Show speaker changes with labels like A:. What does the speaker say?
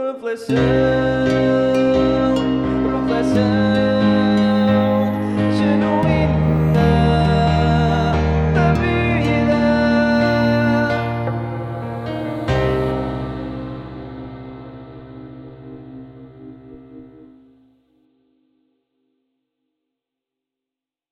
A: reflection.